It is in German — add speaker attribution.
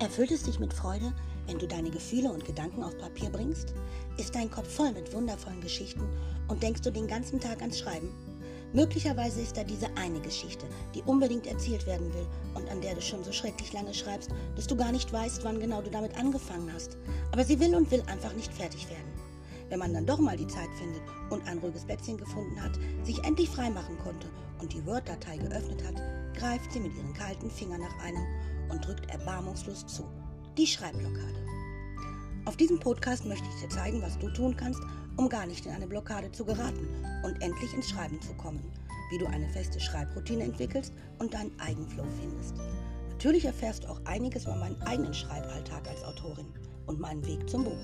Speaker 1: Erfüllt es dich mit Freude, wenn du deine Gefühle und Gedanken auf Papier bringst? Ist dein Kopf voll mit wundervollen Geschichten und denkst du den ganzen Tag ans Schreiben? Möglicherweise ist da diese eine Geschichte, die unbedingt erzählt werden will und an der du schon so schrecklich lange schreibst, dass du gar nicht weißt, wann genau du damit angefangen hast. Aber sie will und will einfach nicht fertig werden. Wenn man dann doch mal die Zeit findet und ein ruhiges Bettchen gefunden hat, sich endlich freimachen konnte und die Word-Datei geöffnet hat, greift sie mit ihren kalten Fingern nach einem und drückt erbarmungslos zu. Die Schreibblockade. Auf diesem Podcast möchte ich dir zeigen, was du tun kannst, um gar nicht in eine Blockade zu geraten und endlich ins Schreiben zu kommen, wie du eine feste Schreibroutine entwickelst und deinen Eigenflow findest. Natürlich erfährst du auch einiges über meinen eigenen Schreiballtag als Autorin und meinen Weg zum Buch.